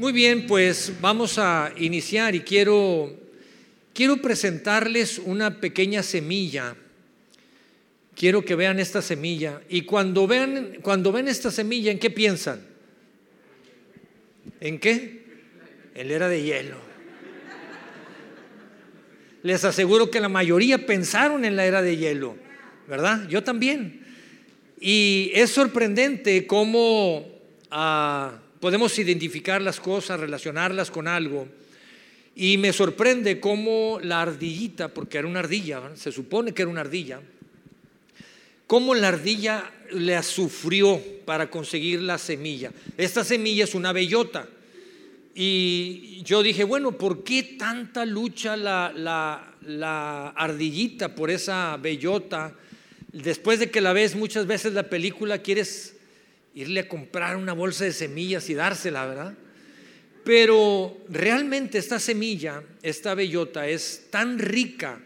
Muy bien, pues vamos a iniciar y quiero, quiero presentarles una pequeña semilla. Quiero que vean esta semilla. Y cuando, vean, cuando ven esta semilla, ¿en qué piensan? ¿En qué? En la era de hielo. Les aseguro que la mayoría pensaron en la era de hielo, ¿verdad? Yo también. Y es sorprendente cómo ah, podemos identificar las cosas, relacionarlas con algo. Y me sorprende cómo la ardillita, porque era una ardilla, se supone que era una ardilla, cómo la ardilla le sufrió para conseguir la semilla. Esta semilla es una bellota. Y yo dije, bueno, ¿por qué tanta lucha la, la, la ardillita por esa bellota? Después de que la ves muchas veces la película, quieres irle a comprar una bolsa de semillas y dársela, ¿verdad? Pero realmente esta semilla, esta bellota, es tan rica,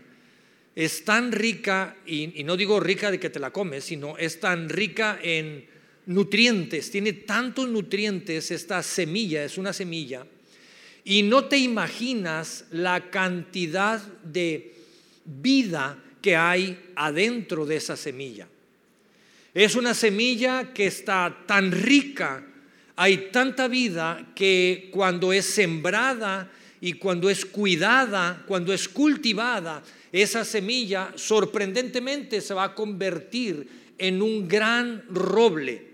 es tan rica, y, no digo rica de que te la comes, sino es tan rica en nutrientes, tiene tantos nutrientes esta semilla, es una semilla, y no te imaginas la cantidad de vida que hay adentro de esa semilla. Es una semilla que está tan rica, hay tanta vida que cuando es sembrada y cuando es cuidada, cuando es cultivada, esa semilla sorprendentemente se va a convertir en un gran roble,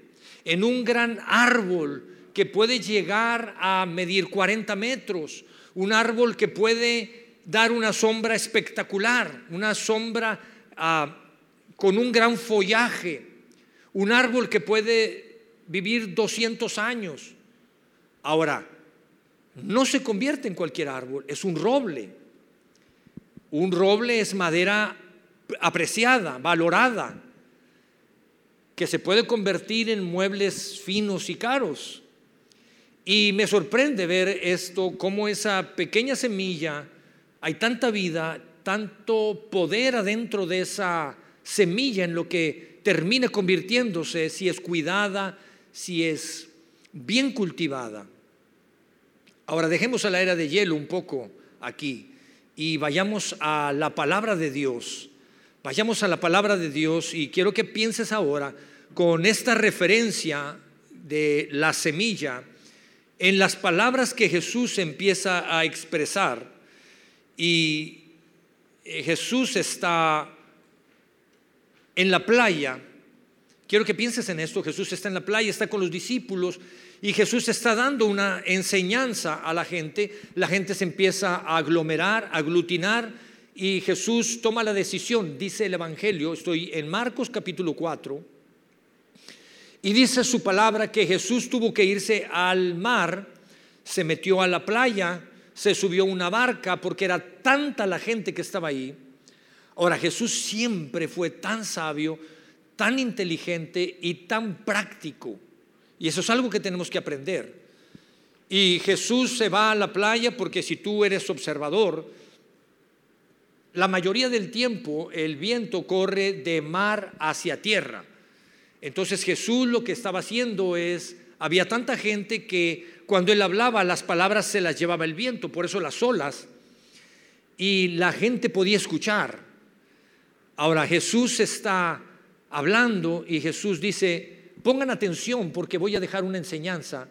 en un gran árbol que puede llegar a medir 40 metros, un árbol que puede dar una sombra espectacular, una sombra ah, con un gran follaje, un árbol que puede vivir 200 años. Ahora, no se convierte en cualquier árbol, es un roble. Un roble es madera apreciada, valorada, que se puede convertir en muebles finos y caros. Y me sorprende ver esto, cómo esa pequeña semilla, hay tanta vida, tanto poder adentro de esa semilla en lo que termina convirtiéndose si es cuidada, si es bien cultivada. Ahora dejemos a la era de hielo un poco aquí y vayamos a la palabra de Dios. Vayamos a la palabra de Dios y quiero que pienses ahora con esta referencia de la semilla en las palabras que Jesús empieza a expresar. Y eh, Jesús está en la playa. Quiero que pienses en esto. Jesús está en la playa, está con los discípulos y Jesús está dando una enseñanza a la gente. La gente se empieza a aglomerar, a aglutinar y Jesús toma la decisión, dice el Evangelio, estoy en Marcos capítulo 4, y dice su palabra que Jesús tuvo que irse al mar, se metió a la playa, se subió a una barca porque era tanta la gente que estaba ahí Ahora, Jesús siempre fue tan sabio, tan inteligente y tan práctico. Y eso es algo que tenemos que aprender. Y Jesús se va a la playa porque si tú eres observador, la mayoría del tiempo el viento corre de mar hacia tierra. Entonces Jesús lo que estaba haciendo es, había tanta gente que cuando él hablaba las palabras se las llevaba el viento, por eso las olas, y la gente podía escuchar. Ahora Jesús está hablando y Jesús dice, pongan atención porque voy a dejar una enseñanza.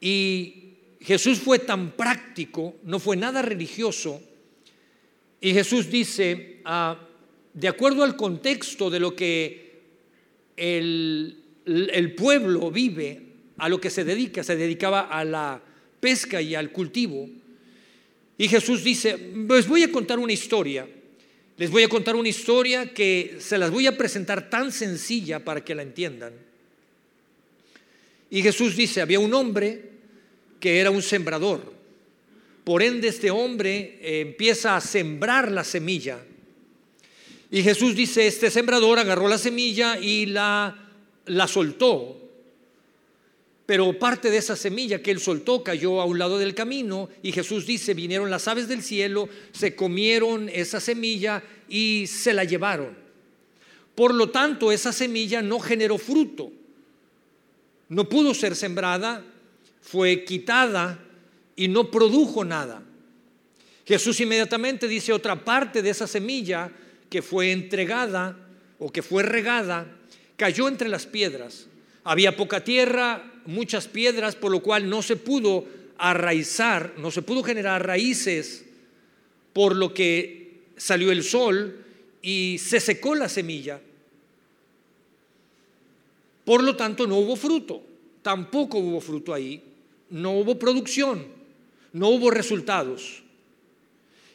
Y Jesús fue tan práctico, no fue nada religioso. Y Jesús dice, ah, de acuerdo al contexto de lo que el, el pueblo vive, a lo que se dedica, se dedicaba a la pesca y al cultivo. Y Jesús dice, pues voy a contar una historia les voy a contar una historia que se las voy a presentar tan sencilla para que la entiendan. Y Jesús dice, había un hombre que era un sembrador. Por ende, este hombre eh, empieza a sembrar la semilla. Y Jesús dice, este sembrador agarró la semilla y la, la soltó. Pero parte de esa semilla que él soltó cayó a un lado del camino y Jesús dice, vinieron las aves del cielo, se comieron esa semilla y se la llevaron. Por lo tanto, esa semilla no generó fruto, no pudo ser sembrada, fue quitada y no produjo nada. Jesús inmediatamente dice otra parte de esa semilla que fue entregada o que fue regada, cayó entre las piedras. Había poca tierra, muchas piedras, por lo cual no se pudo arraizar, no se pudo generar raíces, por lo que salió el sol y se secó la semilla. Por lo tanto, no hubo fruto, tampoco hubo fruto ahí, no hubo producción, no hubo resultados.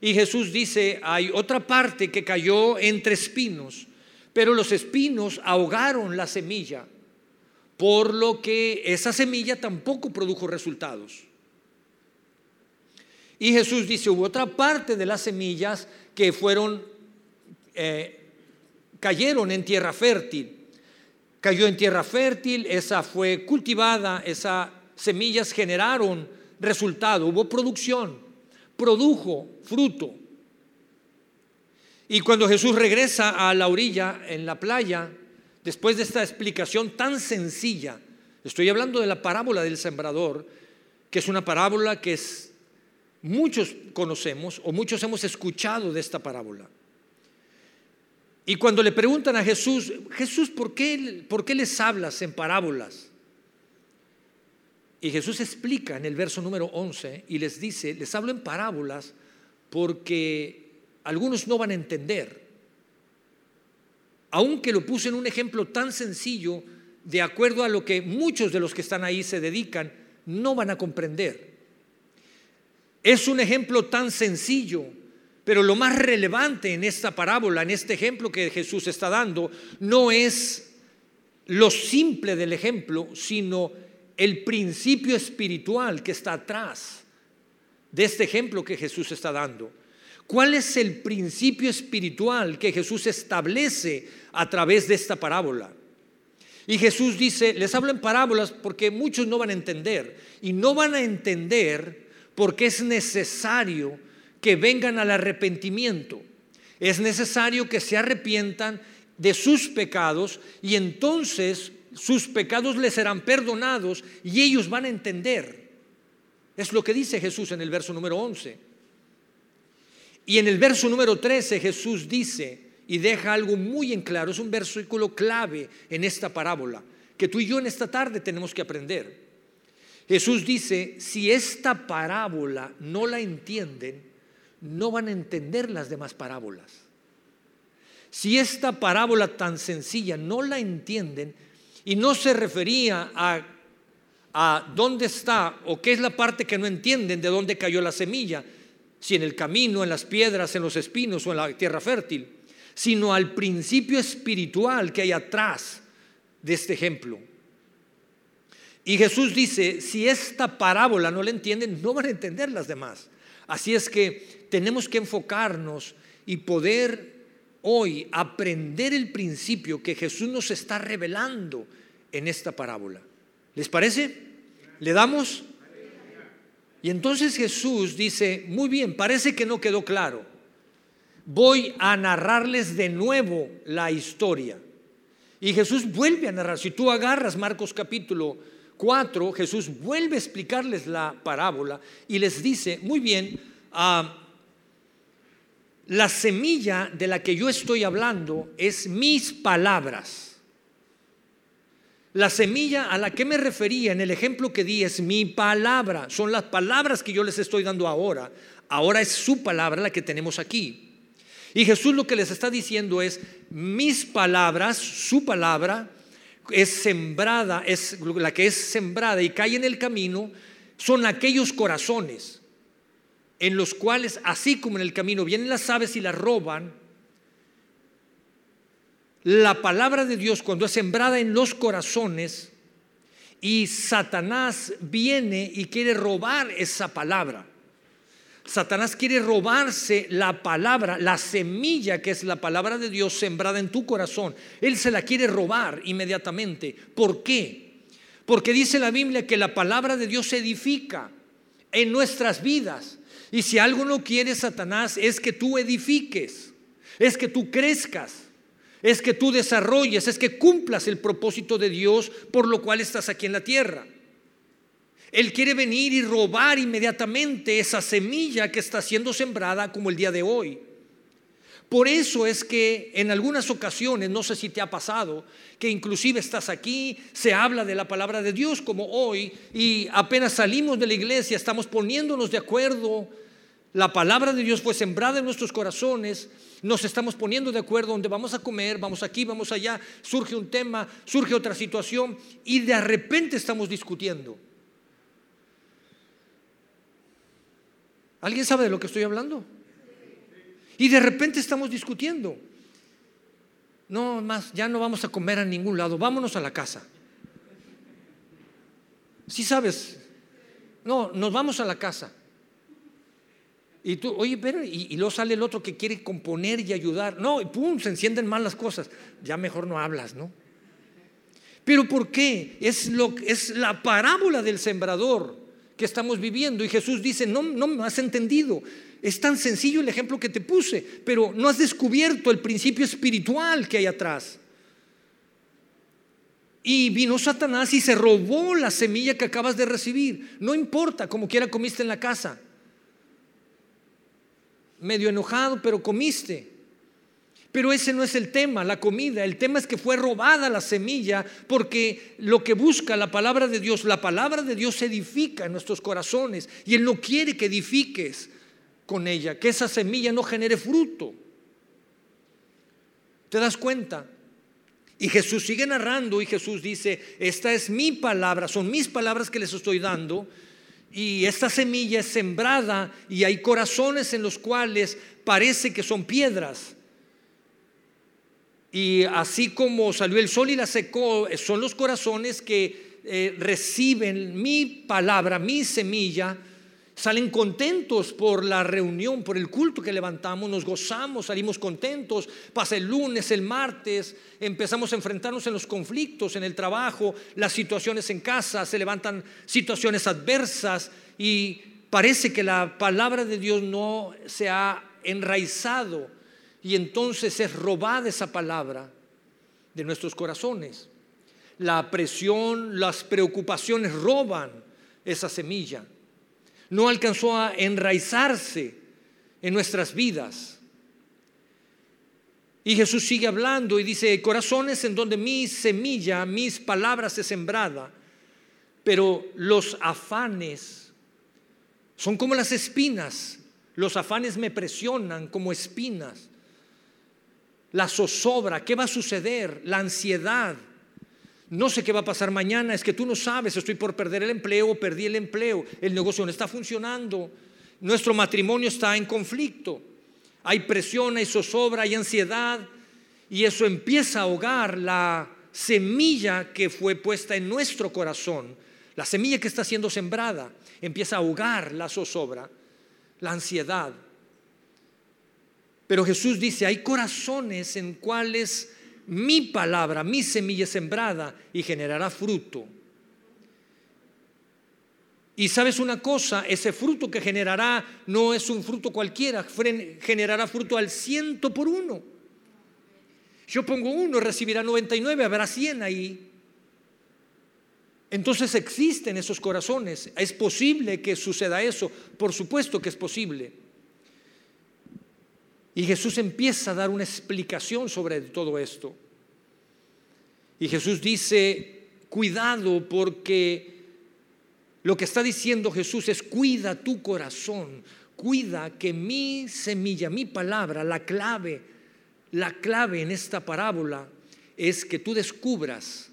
Y Jesús dice, hay otra parte que cayó entre espinos, pero los espinos ahogaron la semilla, por lo que esa semilla tampoco produjo resultados. Y Jesús dice, hubo otra parte de las semillas que fueron, eh, cayeron en tierra fértil. Cayó en tierra fértil, esa fue cultivada, esas semillas generaron resultado, hubo producción, produjo fruto. Y cuando Jesús regresa a la orilla, en la playa, después de esta explicación tan sencilla, estoy hablando de la parábola del sembrador, que es una parábola que muchos conocemos o muchos hemos escuchado de esta parábola. Y cuando le preguntan a Jesús, Jesús, ¿por qué, ¿por qué les hablas en parábolas? Y Jesús explica en el verso número 11 y les dice, les hablo en parábolas porque algunos no van a entender. Aunque lo puse en un ejemplo tan sencillo, de acuerdo a lo que muchos de los que están ahí se dedican, no van a comprender. Es un ejemplo tan sencillo, pero lo más relevante en esta parábola, en este ejemplo que Jesús está dando, no es lo simple del ejemplo, sino el principio espiritual que está atrás de este ejemplo que Jesús está dando. ¿Cuál es el principio espiritual que Jesús establece a través de esta parábola? Y Jesús dice, les hablo en parábolas porque muchos no van a entender. Y no van a entender porque es necesario que vengan al arrepentimiento. Es necesario que se arrepientan de sus pecados y entonces sus pecados les serán perdonados y ellos van a entender. Es lo que dice Jesús en el verso número 11. Y en el verso número 13 Jesús dice y deja algo muy en claro, es un versículo clave en esta parábola, que tú y yo en esta tarde tenemos que aprender. Jesús dice, si esta parábola no la entienden, no van a entender las demás parábolas. Si esta parábola tan sencilla no la entienden y no se refería a, a dónde está o qué es la parte que no entienden de dónde cayó la semilla, si en el camino, en las piedras, en los espinos o en la tierra fértil, sino al principio espiritual que hay atrás de este ejemplo. Y Jesús dice, si esta parábola no la entienden, no van a entender las demás. Así es que tenemos que enfocarnos y poder hoy aprender el principio que Jesús nos está revelando en esta parábola. ¿Les parece? ¿Le damos? Y entonces Jesús dice, muy bien, parece que no quedó claro. Voy a narrarles de nuevo la historia. Y Jesús vuelve a narrar. Si tú agarras Marcos capítulo 4, Jesús vuelve a explicarles la parábola y les dice, muy bien, ah, la semilla de la que yo estoy hablando es mis palabras. La semilla a la que me refería en el ejemplo que di es mi palabra, son las palabras que yo les estoy dando ahora. Ahora es su palabra la que tenemos aquí. Y Jesús lo que les está diciendo es, mis palabras, su palabra, es sembrada, es la que es sembrada y cae en el camino, son aquellos corazones en los cuales, así como en el camino vienen las aves y las roban, la palabra de Dios cuando es sembrada en los corazones y Satanás viene y quiere robar esa palabra. Satanás quiere robarse la palabra, la semilla que es la palabra de Dios sembrada en tu corazón. Él se la quiere robar inmediatamente. ¿Por qué? Porque dice la Biblia que la palabra de Dios se edifica en nuestras vidas. Y si algo no quiere Satanás es que tú edifiques, es que tú crezcas, es que tú desarrolles, es que cumplas el propósito de Dios por lo cual estás aquí en la tierra. Él quiere venir y robar inmediatamente esa semilla que está siendo sembrada como el día de hoy. Por eso es que en algunas ocasiones, no sé si te ha pasado, que inclusive estás aquí, se habla de la palabra de Dios como hoy, y apenas salimos de la iglesia, estamos poniéndonos de acuerdo, la palabra de Dios fue sembrada en nuestros corazones, nos estamos poniendo de acuerdo donde vamos a comer, vamos aquí, vamos allá, surge un tema, surge otra situación, y de repente estamos discutiendo. ¿Alguien sabe de lo que estoy hablando? Y de repente estamos discutiendo. No, más, ya no vamos a comer a ningún lado, vámonos a la casa. Si sabes, no, nos vamos a la casa. Y tú, oye, pero, y, luego sale el otro que quiere componer y ayudar. No, y pum, se encienden mal las cosas. Ya mejor no hablas, ¿no? Pero ¿por qué? Es, lo, es la parábola del sembrador que estamos viviendo. Y Jesús dice, no, no me has entendido. Es tan sencillo el ejemplo que te puse, pero no has descubierto el principio espiritual que hay atrás. Y vino Satanás y se robó la semilla que acabas de recibir. No importa, como quiera comiste en la casa. Medio enojado, pero comiste. Pero ese no es el tema, la comida. El tema es que fue robada la semilla porque lo que busca la palabra de Dios, la palabra de Dios edifica en nuestros corazones y Él no quiere que edifiques con ella, que esa semilla no genere fruto. ¿Te das cuenta? Y Jesús sigue narrando y Jesús dice, esta es mi palabra, son mis palabras que les estoy dando. Y esta semilla es sembrada y hay corazones en los cuales parece que son piedras. Y así como salió el sol y la secó, son los corazones que eh, reciben mi palabra, mi semilla, salen contentos por la reunión, por el culto que levantamos, nos gozamos, salimos contentos, pasa el lunes, el martes, empezamos a enfrentarnos en los conflictos, en el trabajo, las situaciones en casa, se levantan situaciones adversas y parece que la palabra de Dios no se ha enraizado y entonces es robada esa palabra de nuestros corazones. La presión, las preocupaciones roban esa semilla no alcanzó a enraizarse en nuestras vidas. Y Jesús sigue hablando y dice, corazones en donde mi semilla, mis palabras es sembrada, pero los afanes son como las espinas, los afanes me presionan como espinas, la zozobra, ¿qué va a suceder? La ansiedad, no sé qué va a pasar mañana, es que tú no sabes, estoy por perder el empleo, perdí el empleo, el negocio no está funcionando, nuestro matrimonio está en conflicto, hay presión, hay zozobra, hay ansiedad, y eso empieza a ahogar la semilla que fue puesta en nuestro corazón, la semilla que está siendo sembrada, empieza a ahogar la zozobra, la ansiedad. Pero Jesús dice, hay corazones en cuales mi palabra, mi semilla sembrada y generará fruto. Y sabes una cosa, ese fruto que generará no es un fruto cualquiera, generará fruto al ciento por uno. Yo pongo uno, recibirá 99, habrá 100 ahí. Entonces existen esos corazones. Es posible que suceda eso, por supuesto que es posible. Y Jesús empieza a dar una explicación sobre todo esto. Y Jesús dice, cuidado porque lo que está diciendo Jesús es, cuida tu corazón, cuida que mi semilla, mi palabra, la clave, la clave en esta parábola es que tú descubras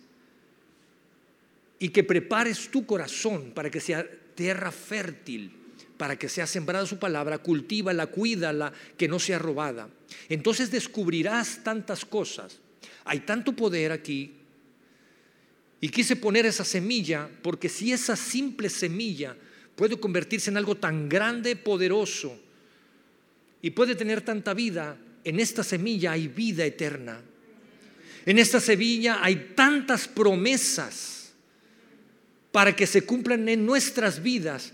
y que prepares tu corazón para que sea tierra fértil para que sea sembrada su palabra, cultívala, cuídala, que no sea robada. Entonces descubrirás tantas cosas. Hay tanto poder aquí. Y quise poner esa semilla porque si esa simple semilla puede convertirse en algo tan grande, poderoso, y puede tener tanta vida, en esta semilla hay vida eterna. En esta semilla hay tantas promesas para que se cumplan en nuestras vidas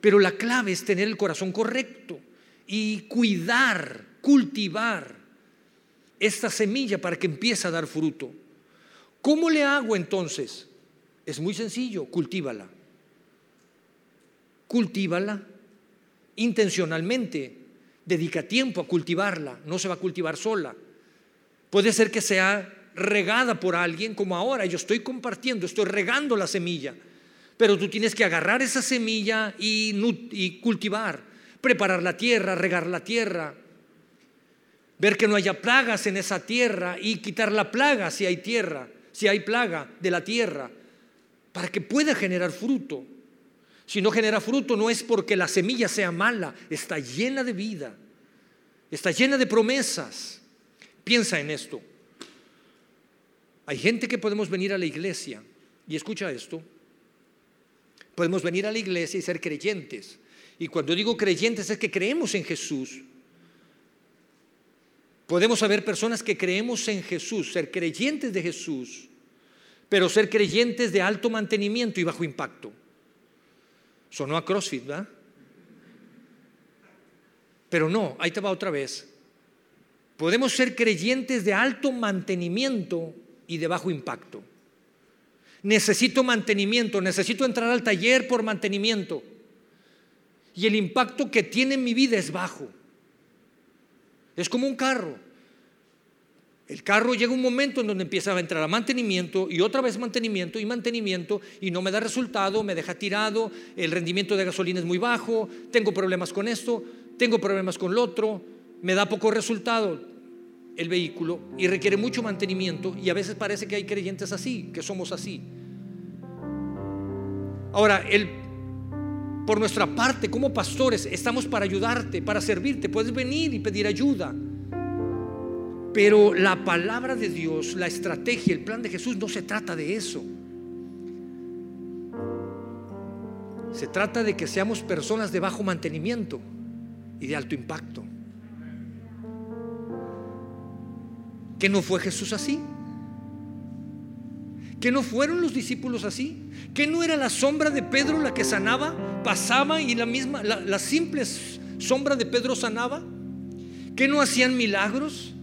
pero la clave es tener el corazón correcto y cuidar, cultivar esta semilla para que empiece a dar fruto. ¿Cómo le hago entonces? Es muy sencillo, cultívala. cultívala intencionalmente, dedica tiempo a cultivarla, no se va a cultivar sola. Puede ser que sea regada por alguien, como ahora yo estoy compartiendo, estoy regando la semilla, pero tú tienes que agarrar esa semilla y, cultivar, preparar la tierra, regar la tierra, ver que no haya plagas en esa tierra y quitar la plaga si hay tierra, si hay plaga de la tierra, para que pueda generar fruto. Si no genera fruto no es porque la semilla sea mala, está llena de vida, está llena de promesas. Piensa en esto. Hay gente que podemos venir a la iglesia y escucha esto. Podemos venir a la iglesia y ser creyentes. Y cuando digo creyentes es que creemos en Jesús. Podemos haber personas que creemos en Jesús, ser creyentes de Jesús, pero ser creyentes de alto mantenimiento y bajo impacto. Sonó a CrossFit, ¿verdad? Pero no, ahí te va otra vez. Podemos ser creyentes de alto mantenimiento y de bajo impacto. Necesito mantenimiento, necesito entrar al taller por mantenimiento. Y el impacto que tiene en mi vida es bajo. Es como un carro. El carro llega un momento en donde empieza a entrar a mantenimiento y otra vez mantenimiento y mantenimiento y no me da resultado, me deja tirado, el rendimiento de gasolina es muy bajo, tengo problemas con esto, tengo problemas con lo otro, me da poco resultado el vehículo y requiere mucho mantenimiento y a veces parece que hay creyentes así, que somos así. Ahora, el, por nuestra parte como pastores estamos para ayudarte, para servirte, puedes venir y pedir ayuda. Pero la palabra de Dios, la estrategia, el plan de Jesús no se trata de eso. Se trata de que seamos personas de bajo mantenimiento y de alto impacto. ¿Que no fue Jesús así? ¿Que no fueron los discípulos así? ¿Que no era la sombra de Pedro la que sanaba? Pasaba y la misma, la, la simple sombra de Pedro sanaba. ¿Que no hacían milagros?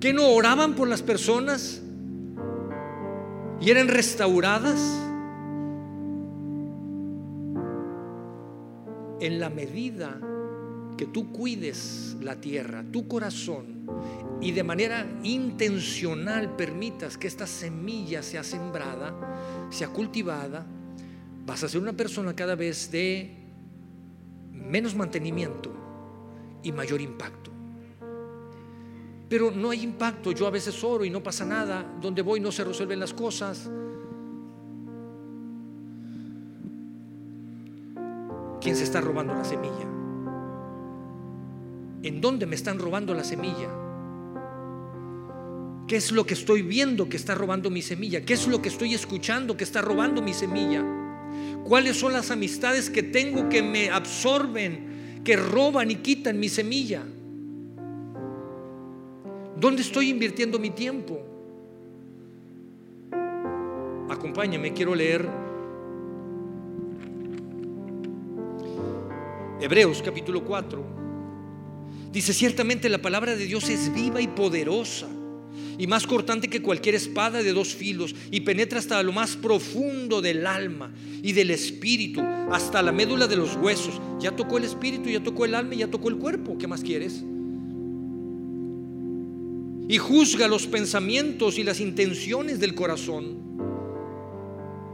que no oraban por las personas y eran restauradas? En la medida que tú cuides la tierra, tu corazón, y de manera intencional permitas que esta semilla sea sembrada, sea cultivada, vas a ser una persona cada vez de menos mantenimiento y mayor impacto pero no hay impacto. Yo a veces oro y no pasa nada. Donde voy no se resuelven las cosas. ¿Quién se está robando la semilla? ¿En dónde me están robando la semilla? ¿Qué es lo que estoy viendo que está robando mi semilla? ¿Qué es lo que estoy escuchando que está robando mi semilla? ¿Cuáles son las amistades que tengo que me absorben, que roban y quitan mi semilla? ¿Dónde estoy invirtiendo mi tiempo? Acompáñame, quiero leer Hebreos capítulo 4. Dice, ciertamente la palabra de Dios es viva y poderosa y más cortante que cualquier espada de dos filos y penetra hasta lo más profundo del alma y del espíritu, hasta la médula de los huesos. Ya tocó el espíritu, ya tocó el alma y ya tocó el cuerpo. ¿Qué más quieres? y juzga los pensamientos y las intenciones del corazón,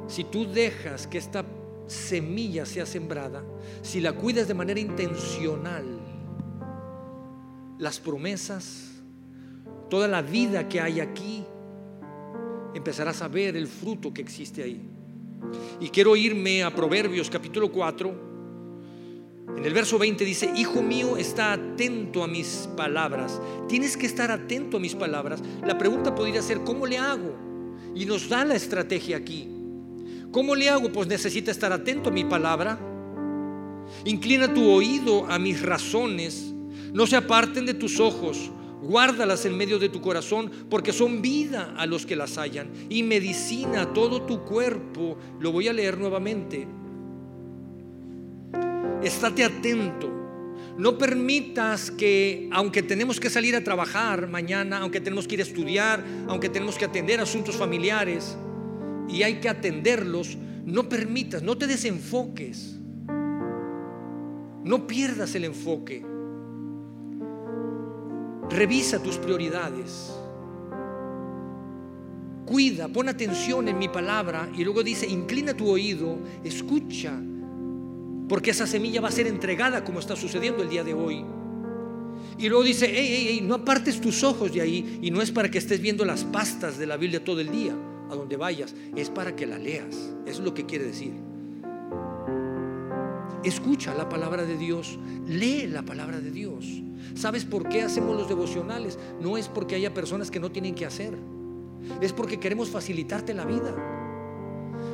si tú dejas que esta semilla sea sembrada, si la cuidas de manera intencional, las promesas, toda la vida que hay aquí, empezarás a ver el fruto que existe ahí. Y quiero irme a Proverbios capítulo 4, en el verso 20 dice, Hijo mío, está atento a mis palabras. Tienes que estar atento a mis palabras. La pregunta podría ser, ¿cómo le hago? Y nos da la estrategia aquí. ¿Cómo le hago? Pues necesita estar atento a mi palabra. Inclina tu oído a mis razones. No se aparten de tus ojos. Guárdalas en medio de tu corazón porque son vida a los que las hallan y medicina a todo tu cuerpo. Lo voy a leer nuevamente estate atento. No permitas que, aunque tenemos que salir a trabajar mañana, aunque tenemos que ir a estudiar, aunque tenemos que atender asuntos familiares y hay que atenderlos, no permitas, no te desenfoques No pierdas el enfoque. Revisa tus prioridades. Cuida, pon atención en mi palabra y luego dice, inclina tu oído, escucha, porque esa semilla va a ser entregada como está sucediendo el día de hoy. Y luego dice, hey, hey, hey, no apartes tus ojos de ahí y no es para que estés viendo las pastas de la Biblia todo el día, a donde vayas, es para que la leas. Es lo que quiere decir. Escucha la palabra de Dios, lee la palabra de Dios. ¿Sabes por qué hacemos los devocionales? No es porque haya personas que no tienen que hacer. Es porque queremos facilitarte la vida.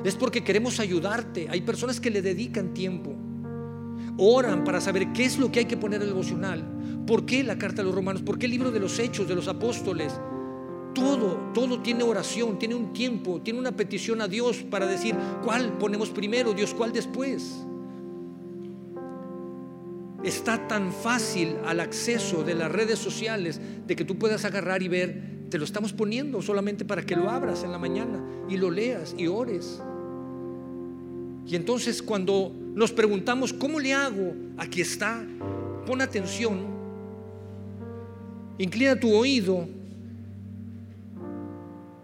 Es porque queremos ayudarte. Hay personas que le dedican tiempo. Oran para saber qué es lo que hay que poner en el devocional. ¿Por qué la carta a los romanos? ¿Por qué el libro de los hechos de los apóstoles? Todo, todo tiene oración, tiene un tiempo, tiene una petición a Dios para decir cuál ponemos primero, Dios cuál después. Está tan fácil al acceso de las redes sociales de que tú puedas agarrar y ver, te lo estamos poniendo solamente para que lo abras en la mañana y lo leas y ores. Y entonces cuando nos preguntamos, ¿cómo le hago? Aquí está. Pon atención. Inclina tu oído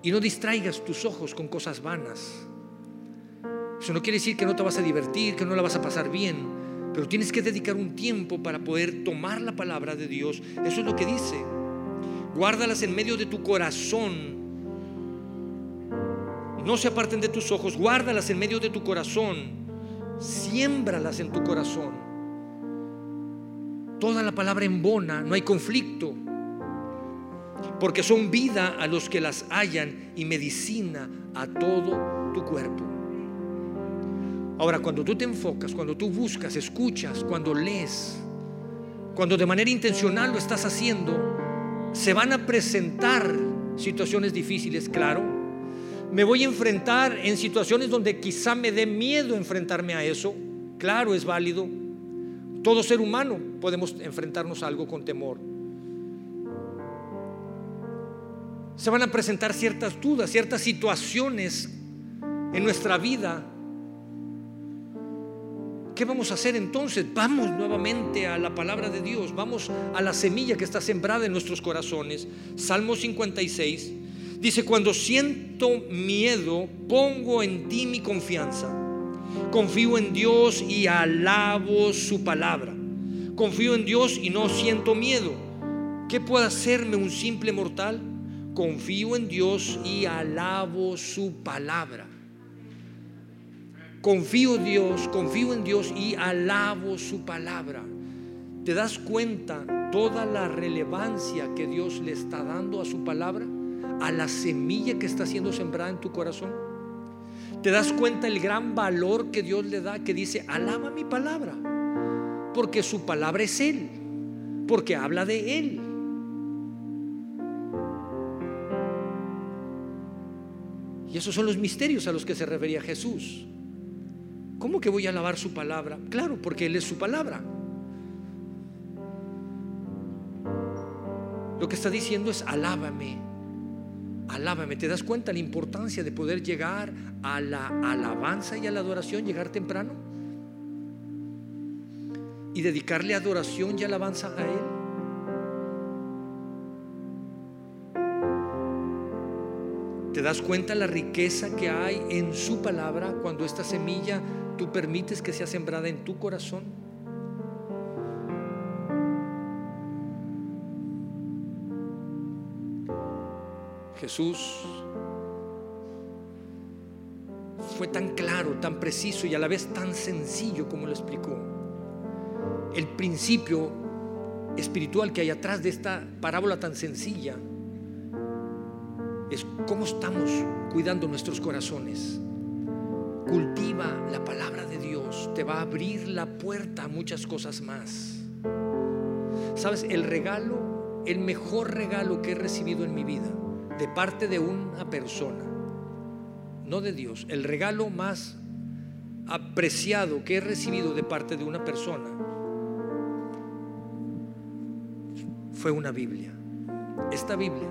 y no distraigas tus ojos con cosas vanas. Eso no quiere decir que no te vas a divertir, que no la vas a pasar bien, pero tienes que dedicar un tiempo para poder tomar la palabra de Dios. Eso es lo que dice. Guárdalas en medio de tu corazón. No se aparten de tus ojos, guárdalas en medio de tu corazón. Siémbralas en tu corazón. Toda la palabra embona, no hay conflicto. Porque son vida a los que las hallan y medicina a todo tu cuerpo. Ahora, cuando tú te enfocas, cuando tú buscas, escuchas, cuando lees, cuando de manera intencional lo estás haciendo, se van a presentar situaciones difíciles, claro. Me voy a enfrentar en situaciones donde quizá me dé miedo enfrentarme a eso. Claro, es válido. Todo ser humano podemos enfrentarnos a algo con temor. Se van a presentar ciertas dudas, ciertas situaciones en nuestra vida ¿Qué vamos a hacer entonces? Vamos nuevamente a la palabra de Dios, vamos a la semilla que está sembrada en nuestros corazones. Salmo 56 dice, cuando siento miedo, pongo en ti mi confianza. Confío en Dios y alabo su palabra. Confío en Dios y no siento miedo. ¿Qué puede hacerme un simple mortal? Confío en Dios y alabo su palabra confío en Dios, confío en Dios y alabo su palabra. ¿Te das cuenta toda la relevancia que Dios le está dando a su palabra? A la semilla que está siendo sembrada en tu corazón. ¿Te das cuenta el gran valor que Dios le da que dice, alaba mi palabra? Porque su palabra es Él, porque habla de Él. Y esos son los misterios a los que se refería Jesús. ¿Cómo que voy a alabar su palabra? Claro, porque Él es su palabra. Lo que está diciendo es, alábame, alábame. ¿Te das cuenta la importancia de poder llegar a la alabanza y a la adoración, llegar temprano? Y dedicarle adoración y alabanza a Él. ¿Te das cuenta la riqueza que hay en su palabra cuando esta semilla tú permites que sea sembrada en tu corazón? Jesús fue tan claro, tan preciso y a la vez tan sencillo como lo explicó. El principio espiritual que hay atrás de esta parábola tan sencilla es cómo estamos cuidando nuestros corazones. Cultiva la palabra de Dios, te va a abrir la puerta a muchas cosas más. Sabes, el regalo, el mejor regalo que he recibido en mi vida, de parte de una persona, no de Dios, el regalo más apreciado que he recibido de parte de una persona fue una Biblia. Esta Biblia,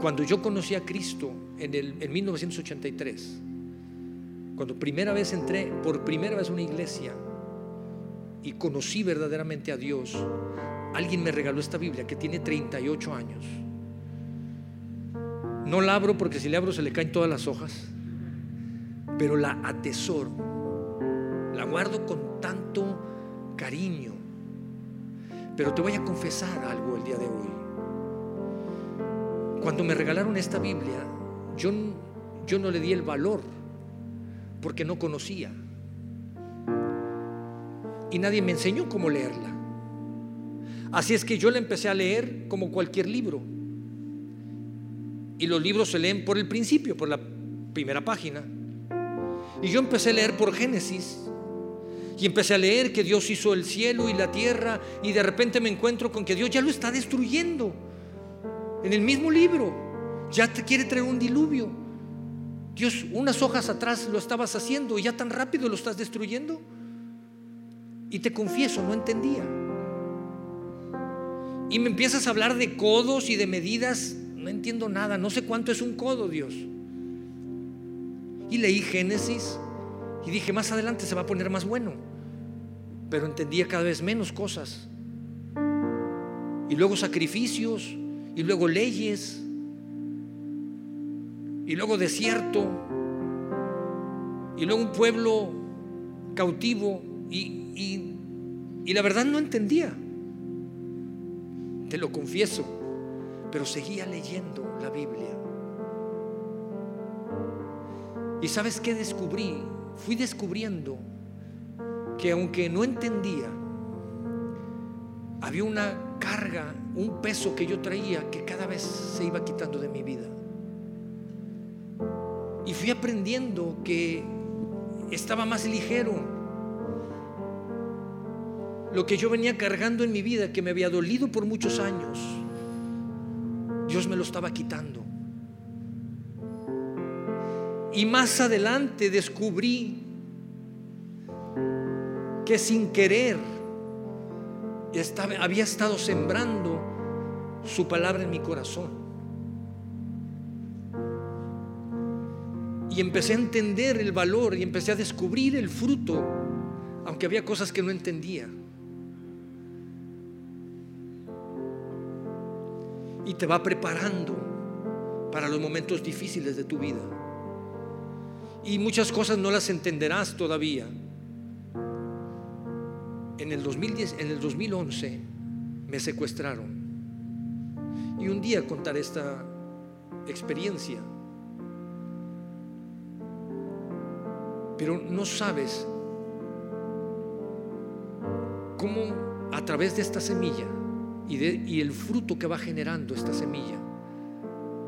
cuando yo conocí a Cristo en, el, en 1983, cuando primera vez entré por primera vez a una iglesia, y conocí verdaderamente a Dios, alguien me regaló esta Biblia que tiene 38 años. No la abro porque si le abro se le caen todas las hojas, pero la atesoro, la guardo con tanto cariño. Pero te voy a confesar algo el día de hoy. Cuando me regalaron esta Biblia, yo, yo no le di el valor porque no conocía. Y nadie me enseñó cómo leerla. Así es que yo la empecé a leer como cualquier libro. Y los libros se leen por el principio, por la primera página. Y yo empecé a leer por Génesis. Y empecé a leer que Dios hizo el cielo y la tierra. Y de repente me encuentro con que Dios ya lo está destruyendo. En el mismo libro. Ya te quiere traer un diluvio. Dios, unas hojas atrás lo estabas haciendo y ya tan rápido lo estás destruyendo. Y te confieso, no entendía. Y me empiezas a hablar de codos y de medidas. No entiendo nada. No sé cuánto es un codo, Dios. Y leí Génesis y dije, más adelante se va a poner más bueno. Pero entendía cada vez menos cosas. Y luego sacrificios, y luego leyes, y luego desierto, y luego un pueblo cautivo. Y, y la verdad no entendía, te lo confieso, pero seguía leyendo la Biblia. ¿Y sabes qué descubrí? Fui descubriendo que aunque no entendía, había una carga, un peso que yo traía que cada vez se iba quitando de mi vida. Y fui aprendiendo que estaba más ligero. Lo que yo venía cargando en mi vida, que me había dolido por muchos años, Dios me lo estaba quitando. Y más adelante descubrí que sin querer había estado sembrando su palabra en mi corazón. Y empecé a entender el valor y empecé a descubrir el fruto, aunque había cosas que no entendía. Y te va preparando para los momentos difíciles de tu vida. Y muchas cosas no las entenderás todavía. En el, 2010, en el 2011 me secuestraron. Y un día contaré esta experiencia. Pero no sabes cómo a través de esta semilla y, el fruto que va generando esta semilla,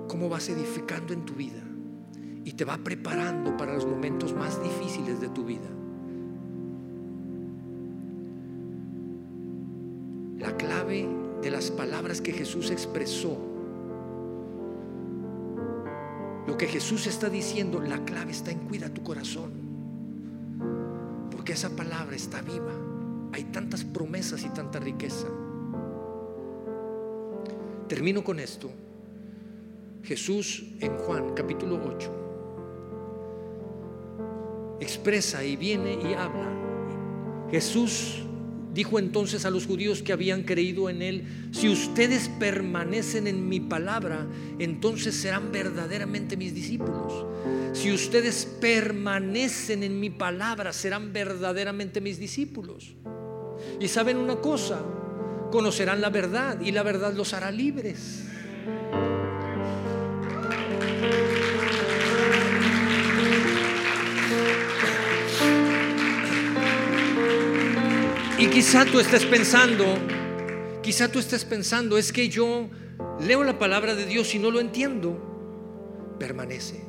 cómo vas edificando en tu vida y te va preparando para los momentos más difíciles de tu vida. La clave de las palabras que Jesús expresó, lo que Jesús está diciendo, la clave está en cuida tu corazón, esa palabra está viva. Hay tantas promesas y tanta riqueza. Termino con esto. Jesús en Juan capítulo 8 expresa y viene y habla. Jesús dijo entonces a los judíos que habían creído en él, si ustedes permanecen en mi palabra, entonces serán verdaderamente mis discípulos. Si ustedes permanecen en mi palabra, serán verdaderamente mis discípulos. Y saben una cosa, conocerán la verdad y la verdad los hará libres. Quizá tú estés pensando, quizá tú estés pensando, es que yo leo la palabra de Dios y no lo entiendo. Permanece.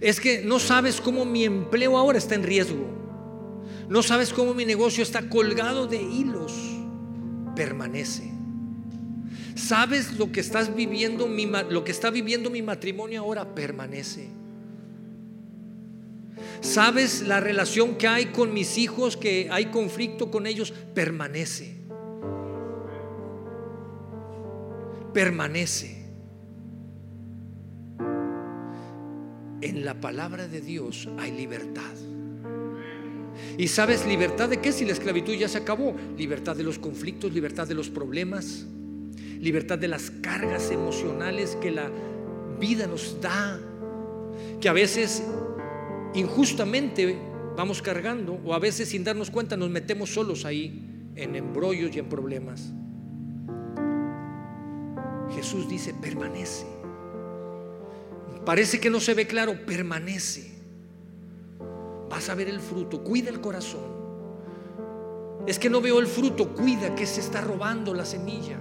Es que no sabes cómo mi empleo ahora está en riesgo. No sabes cómo mi negocio está colgado de hilos. Permanece. ¿Sabes lo que estás viviendo lo que está viviendo mi matrimonio ahora? Permanece. ¿Sabes la relación que hay con mis hijos, que hay conflicto con ellos? Permanece. Permanece. En la palabra de Dios hay libertad. ¿Y sabes libertad de qué si la esclavitud ya se acabó? Libertad de los conflictos, libertad de los problemas, libertad de las cargas emocionales que la vida nos da, que a veces injustamente vamos cargando o a veces sin darnos cuenta nos metemos solos ahí en embrollos y en problemas. Jesús dice, permanece. Parece que no se ve claro, permanece. Vas a ver el fruto, cuida el corazón. Es que no veo el fruto, cuida que se está robando la semilla.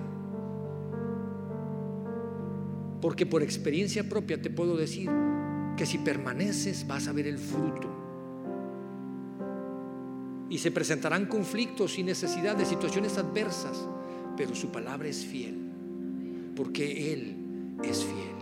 Porque por experiencia propia te puedo decir que si permaneces vas a ver el fruto. Y se presentarán conflictos y necesidades, situaciones adversas, pero su palabra es fiel, porque Él es fiel.